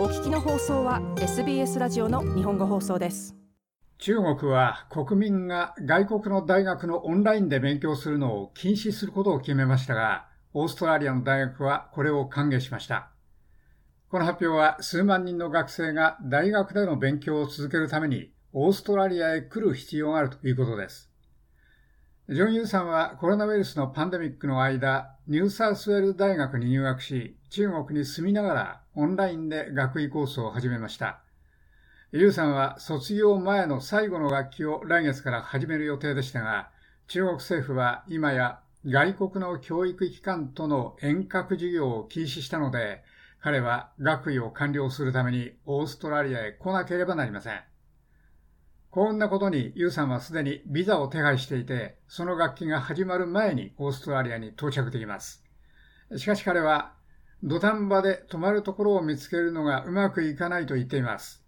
お聞きの放送は SBS ラジオの日本語放送です中国は国民が外国の大学のオンラインで勉強するのを禁止することを決めましたが、オーストラリアの大学はこれを歓迎しました。この発表は数万人の学生が大学での勉強を続けるためにオーストラリアへ来る必要があるということです。ジョン・ユーさんはコロナウイルスのパンデミックの間、ニューサウスウェル大学に入学し、中国に住みながらオンラインで学位コースを始めました。ユウさんは卒業前の最後の学期を来月から始める予定でしたが、中国政府は今や外国の教育機関との遠隔授業を禁止したので、彼は学位を完了するためにオーストラリアへ来なければなりません。こんなことにユウさんはすでにビザを手配していて、その学期が始まる前にオーストラリアに到着できます。しかし彼は土壇場で泊まるところを見つけるのがうまくいかないと言っています。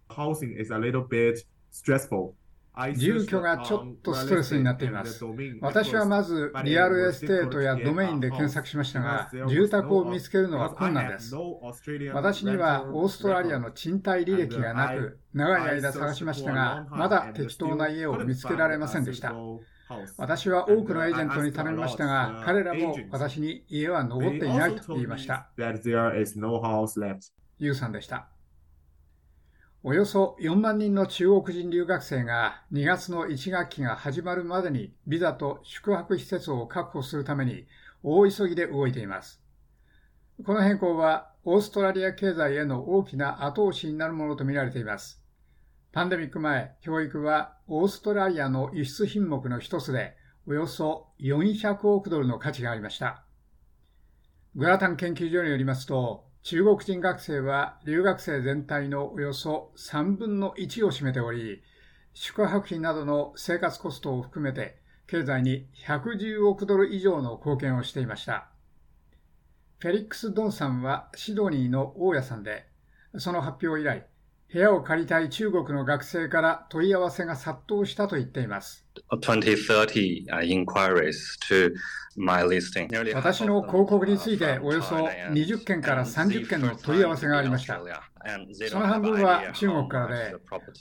住居がちょっとストレスになっています。私はまずリアルエステートやドメインで検索しましたが、住宅を見つけるのは困難です。私にはオーストラリアの賃貸履歴がなく、長い間探しましたが、まだ適当な家を見つけられませんでした。私は多くのエージェントに頼みましたが、彼らも私に家は残っていないと言いました。ユウさんでした。およそ4万人の中国人留学生が2月の1学期が始まるまでにビザと宿泊施設を確保するために大急ぎで動いています。この変更はオーストラリア経済への大きな後押しになるものとみられています。パンデミック前、教育はオーストラリアの輸出品目の一つでおよそ400億ドルの価値がありました。グラタン研究所によりますと、中国人学生は留学生全体のおよそ3分の1を占めており、宿泊費などの生活コストを含めて経済に110億ドル以上の貢献をしていました。フェリックス・ドンさんはシドニーの大家さんで、その発表以来、部屋を借りたい中国の学生から問い合わせが殺到したと言っています。2030 inquiries to 私の広告についておよそ20件から30件の問い合わせがありました。その半分は中国からで、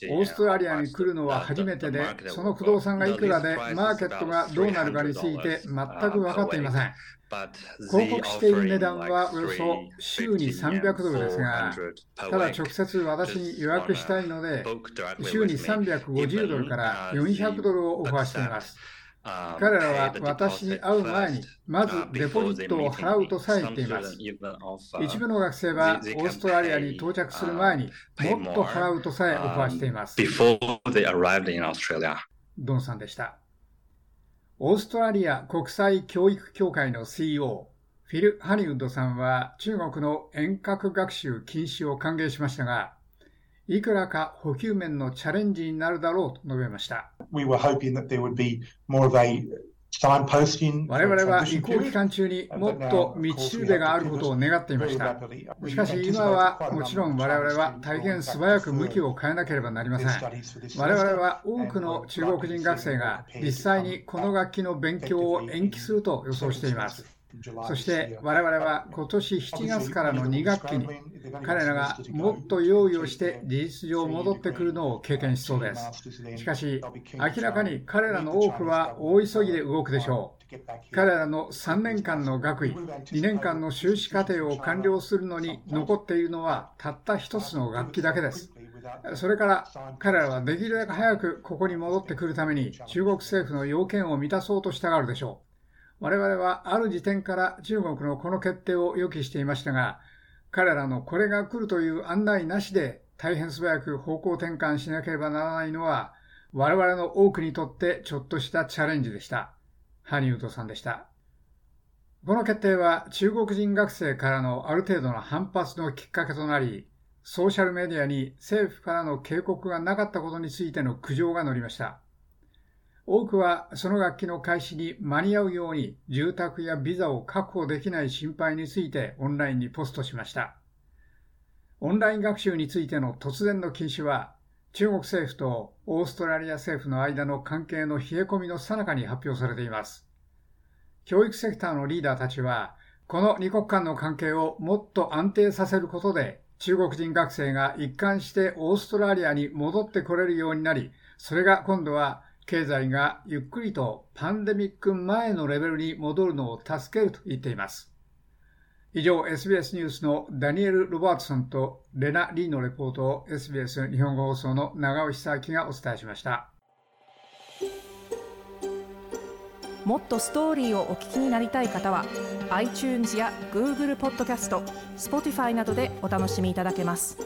オーストラリアに来るのは初めてで、その不動産がいくらで、マーケットがどうなるかについて全く分かっていません。広告している値段はおよそ週に300ドルですが、ただ直接私に予約したいので、週に350ドルから400ドルをオファーしています。彼らは私に会う前に、まずデポジットを払うとさえ言っています。一部の学生はオーストラリアに到着する前にもっと払うとさえオファーしています。ドンさんでした。オーストラリア国際教育協会の CEO、フィル・ハニウッドさんは中国の遠隔学習禁止を歓迎しましたが、いくらか補給面のチャレンジになるだろうと述べました。我々は移行期間中にもっと道しるべがあることを願っていました。しかし今はもちろん我々は大変素早く向きを変えなければなりません。我々は多くの中国人学生が実際にこの楽器の勉強を延期すると予想しています。そして我々は今年7月からの2学期に彼らがもっと用意をして事実上戻ってくるのを経験しそうです。しかし明らかに彼らの多くは大急ぎで動くでしょう。彼らの3年間の学位、2年間の修士課程を完了するのに残っているのはたった一つの楽器だけです。それから彼らはできるだけ早くここに戻ってくるために中国政府の要件を満たそうとしたがるでしょう。我々はある時点から中国のこの決定を予期していましたが、彼らのこれが来るという案内なしで大変素早く方向転換しなければならないのは、我々の多くにとってちょっとしたチャレンジでした。ハニウッドさんでした。この決定は中国人学生からのある程度の反発のきっかけとなり、ソーシャルメディアに政府からの警告がなかったことについての苦情が載りました。多くはその楽器の開始に間に合うように住宅やビザを確保できない心配についてオンラインにポストしました。オンライン学習についての突然の禁止は中国政府とオーストラリア政府の間の関係の冷え込みの最中に発表されています。教育セクターのリーダーたちはこの二国間の関係をもっと安定させることで中国人学生が一貫してオーストラリアに戻ってこれるようになり、それが今度は経済がゆっくりとパンデミック前のレベルに戻るのを助けると言っています。以上、SBS ニュースのダニエル・ロバートソンとレナ・リーのレポートを SBS 日本語放送の長尾久明がお伝えしました。もっとストーリーをお聞きになりたい方は iTunes や Google ポッドキャスト Spotify などでお楽しみいただけます。